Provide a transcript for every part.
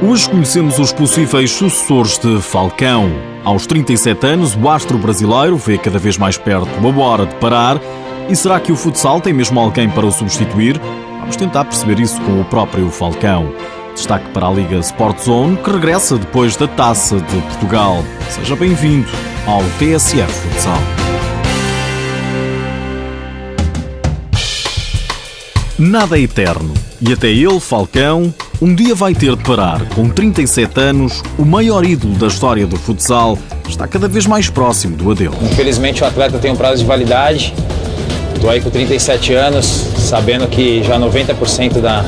Hoje conhecemos os possíveis sucessores de Falcão. Aos 37 anos, o astro brasileiro vê cada vez mais perto a hora de parar. E será que o futsal tem mesmo alguém para o substituir? Vamos tentar perceber isso com o próprio Falcão. Destaque para a Liga Sport Zone, que regressa depois da Taça de Portugal. Seja bem-vindo ao TSF Futsal. Nada é eterno. E até ele, Falcão, um dia vai ter de parar. Com 37 anos, o maior ídolo da história do futsal está cada vez mais próximo do adeus. Infelizmente, o atleta tem um prazo de validade. Estou aí com 37 anos, sabendo que já 90% da,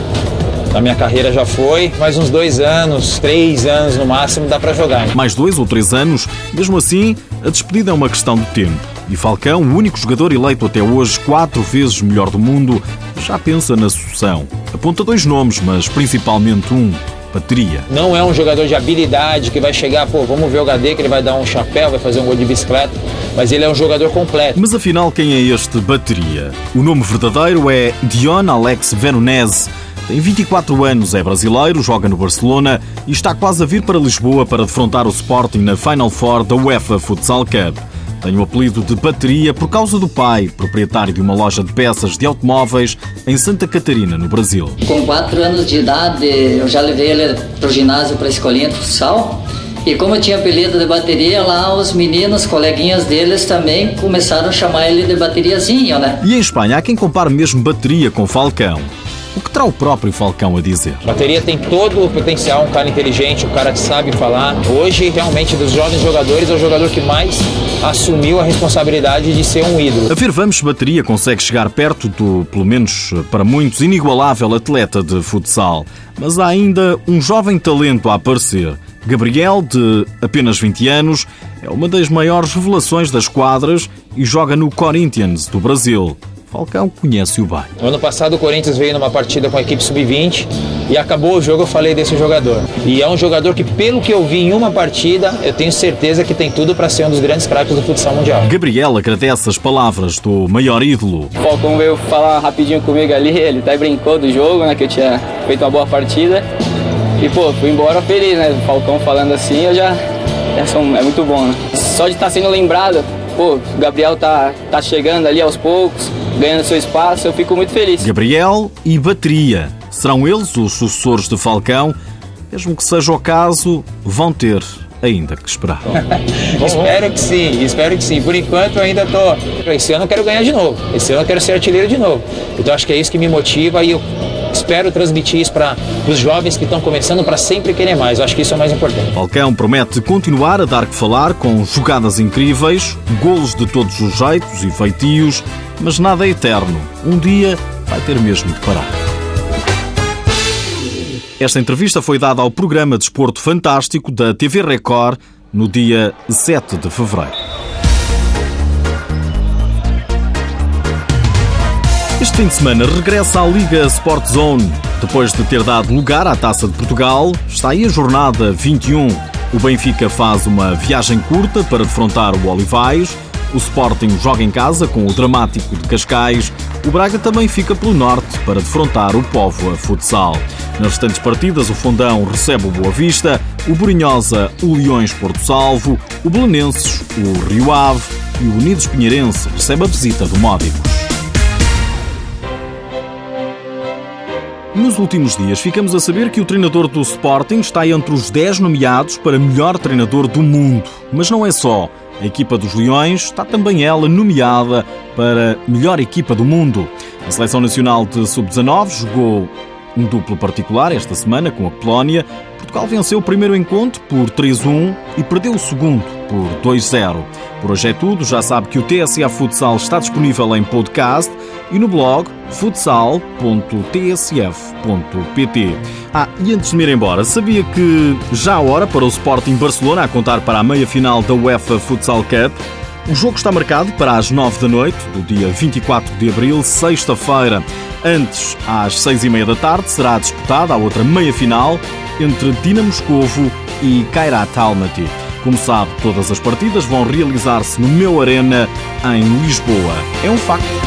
da minha carreira já foi. Mais uns dois anos, três anos no máximo, dá para jogar. Mais dois ou três anos, mesmo assim, a despedida é uma questão de tempo. E Falcão, o único jogador eleito até hoje quatro vezes melhor do mundo, já pensa na sucessão. Aponta dois nomes, mas principalmente um, bateria. Não é um jogador de habilidade que vai chegar, pô, vamos ver o HD que ele vai dar um chapéu, vai fazer um gol de bicicleta, mas ele é um jogador completo. Mas afinal, quem é este bateria? O nome verdadeiro é Dion Alex Veronese. Tem 24 anos, é brasileiro, joga no Barcelona e está quase a vir para Lisboa para defrontar o Sporting na Final Four da UEFA Futsal Cup. Tem o apelido de Bateria por causa do pai, proprietário de uma loja de peças de automóveis em Santa Catarina, no Brasil. Com 4 anos de idade, eu já levei ele para o ginásio para a escolinha de futsal. E como eu tinha apelido de bateria, lá os meninos, coleguinhas deles também começaram a chamar ele de bateriazinho, né? E em Espanha há quem compare mesmo bateria com Falcão. O que terá o próprio Falcão a dizer? A bateria tem todo o potencial, um cara inteligente, um cara que sabe falar. Hoje, realmente, dos jovens jogadores, é o jogador que mais assumiu a responsabilidade de ser um ídolo. A ver, vamos, bateria consegue chegar perto do, pelo menos para muitos, inigualável atleta de futsal. Mas há ainda um jovem talento a aparecer. Gabriel, de apenas 20 anos, é uma das maiores revelações das quadras e joga no Corinthians, do Brasil. Falcão conhece o bem. No ano passado o Corinthians veio numa partida com a equipe sub-20 e acabou o jogo, eu falei desse jogador. E é um jogador que, pelo que eu vi em uma partida, eu tenho certeza que tem tudo para ser um dos grandes craques do futsal mundial. Gabriel agradece as palavras do maior ídolo. O Falcão veio falar rapidinho comigo ali, ele até brincou do jogo, né, que eu tinha feito uma boa partida. E pô, fui embora feliz, né? O Falcão falando assim, eu já. É muito bom, né? Só de estar tá sendo lembrado, pô, o Gabriel tá, tá chegando ali aos poucos, ganhando seu espaço, eu fico muito feliz. Gabriel e Bateria. Serão eles os sucessores de Falcão? Mesmo que seja o caso, vão ter ainda que esperar. espero que sim, espero que sim. Por enquanto eu ainda tô. Esse ano eu quero ganhar de novo. Esse ano eu quero ser artilheiro de novo. Então acho que é isso que me motiva e eu espero transmitir isso para os jovens que estão começando para sempre querer mais. Eu acho que isso é mais importante. Falcão promete continuar a dar que falar com jogadas incríveis, golos de todos os jeitos e feitios, mas nada é eterno. Um dia vai ter mesmo de parar. Esta entrevista foi dada ao programa Desporto Fantástico da TV Record no dia 7 de fevereiro. Este fim de semana regressa à Liga Sport Zone. Depois de ter dado lugar à Taça de Portugal, está aí a jornada 21. O Benfica faz uma viagem curta para defrontar o Olivais. O Sporting joga em casa com o Dramático de Cascais. O Braga também fica pelo norte para defrontar o Póvoa Futsal. Nas restantes partidas, o Fundão recebe o Boa Vista, o Borinhosa, o Leões Porto Salvo, o Belenenses, o Rio Ave e o Unidos Pinheirense recebe a visita do Módicos. Nos últimos dias ficamos a saber que o treinador do Sporting está entre os 10 nomeados para melhor treinador do mundo. Mas não é só. A equipa dos Leões está também ela nomeada para melhor equipa do mundo. A Seleção Nacional de Sub-19 jogou um duplo particular esta semana com a Polónia. Portugal venceu o primeiro encontro por 3-1 e perdeu o segundo por 2-0. Por hoje é tudo. Já sabe que o TSA Futsal está disponível em podcast e no blog futsal.tsf.pt. Ah, e antes de me ir embora, sabia que já há hora para o Sporting Barcelona a contar para a meia-final da UEFA Futsal Cup? O jogo está marcado para as 9 da noite, do dia 24 de abril, sexta-feira. Antes, às 6 e meia da tarde, será disputada a outra meia-final entre Dinamo Moscovo e Kairat Almaty. Como sabe, todas as partidas vão realizar-se no Meu Arena, em Lisboa. É um facto.